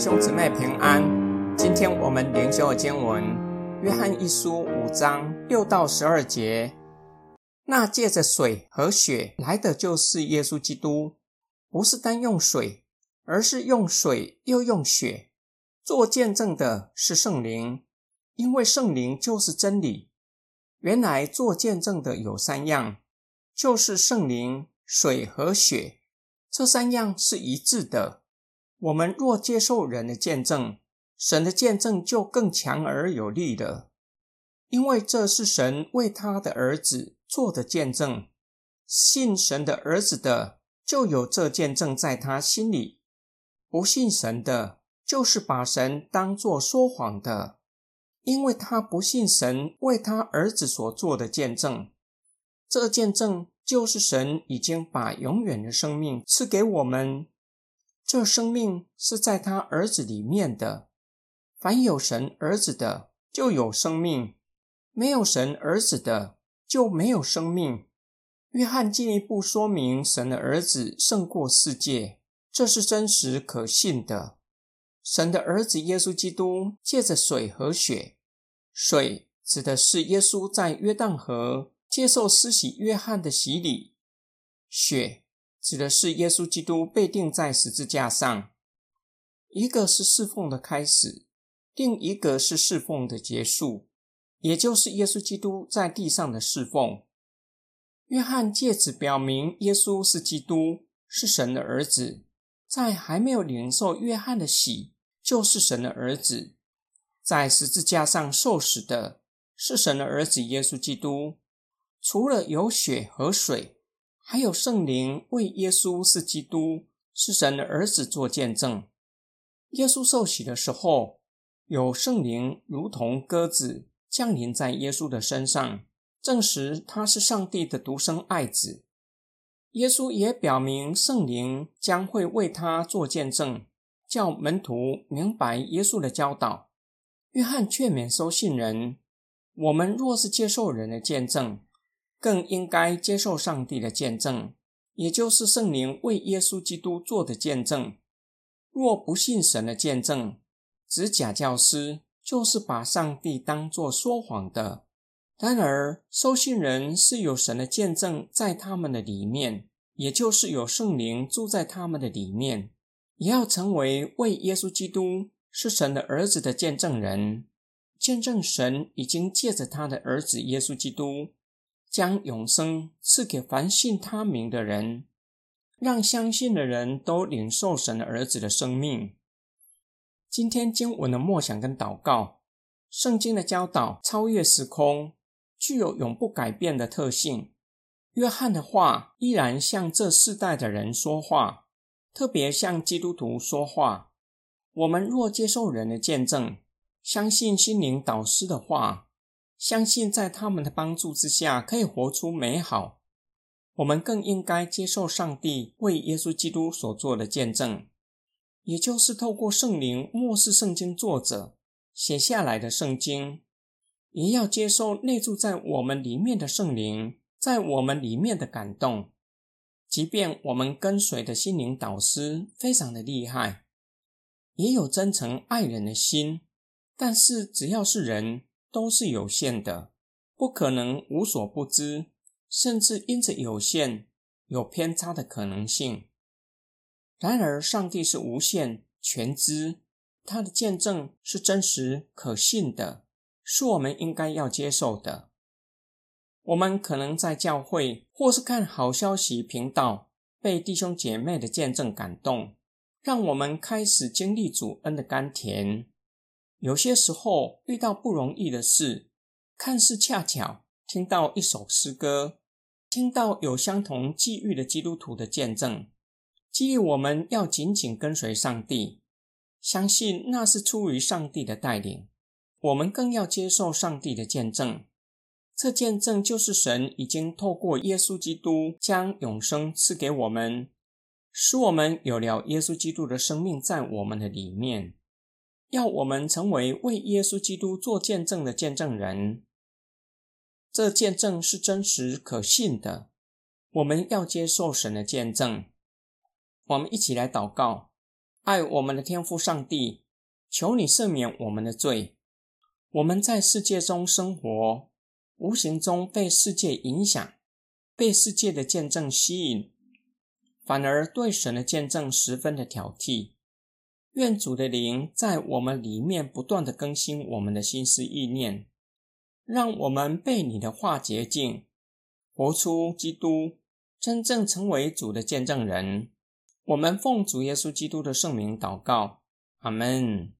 兄姊妹平安。今天我们灵修的经文《约翰一书》五章六到十二节。那借着水和血来的就是耶稣基督，不是单用水，而是用水又用血。做见证的是圣灵，因为圣灵就是真理。原来做见证的有三样，就是圣灵、水和血，这三样是一致的。我们若接受人的见证，神的见证就更强而有力了，因为这是神为他的儿子做的见证。信神的儿子的，就有这见证在他心里；不信神的，就是把神当作说谎的，因为他不信神为他儿子所做的见证。这见证就是神已经把永远的生命赐给我们。这生命是在他儿子里面的。凡有神儿子的，就有生命；没有神儿子的，就没有生命。约翰进一步说明，神的儿子胜过世界，这是真实可信的。神的儿子耶稣基督借着水和血，水指的是耶稣在约旦河接受施洗约翰的洗礼，血。指的是耶稣基督被钉在十字架上，一个是侍奉的开始，另一个是侍奉的结束，也就是耶稣基督在地上的侍奉。约翰借此表明，耶稣是基督，是神的儿子，在还没有领受约翰的喜，就是神的儿子，在十字架上受死的，是神的儿子耶稣基督。除了有血和水。还有圣灵为耶稣是基督是神的儿子做见证。耶稣受洗的时候，有圣灵如同鸽子降临在耶稣的身上，证实他是上帝的独生爱子。耶稣也表明圣灵将会为他做见证，叫门徒明白耶稣的教导。约翰劝勉收信人：我们若是接受人的见证。更应该接受上帝的见证，也就是圣灵为耶稣基督做的见证。若不信神的见证，指假教师就是把上帝当作说谎的。然而，收信人是有神的见证在他们的里面，也就是有圣灵住在他们的里面，也要成为为耶稣基督是神的儿子的见证人，见证神已经借着他的儿子耶稣基督。将永生赐给凡信他名的人，让相信的人都领受神儿子的生命。今天经文的默想跟祷告，圣经的教导超越时空，具有永不改变的特性。约翰的话依然向这世代的人说话，特别向基督徒说话。我们若接受人的见证，相信心灵导师的话。相信在他们的帮助之下，可以活出美好。我们更应该接受上帝为耶稣基督所做的见证，也就是透过圣灵漠视圣经作者写下来的圣经，也要接受内住在我们里面的圣灵在我们里面的感动。即便我们跟随的心灵导师非常的厉害，也有真诚爱人的心，但是只要是人。都是有限的，不可能无所不知，甚至因此有限有偏差的可能性。然而，上帝是无限全知，他的见证是真实可信的，是我们应该要接受的。我们可能在教会或是看好消息频道，被弟兄姐妹的见证感动，让我们开始经历主恩的甘甜。有些时候遇到不容易的事，看似恰巧听到一首诗歌，听到有相同际遇的基督徒的见证，激励我们要紧紧跟随上帝，相信那是出于上帝的带领。我们更要接受上帝的见证，这见证就是神已经透过耶稣基督将永生赐给我们，使我们有了耶稣基督的生命在我们的里面。要我们成为为耶稣基督做见证的见证人，这见证是真实可信的。我们要接受神的见证。我们一起来祷告，爱我们的天父上帝，求你赦免我们的罪。我们在世界中生活，无形中被世界影响，被世界的见证吸引，反而对神的见证十分的挑剔。愿主的灵在我们里面不断的更新我们的心思意念，让我们被你的话洁净，活出基督，真正成为主的见证人。我们奉主耶稣基督的圣名祷告，阿门。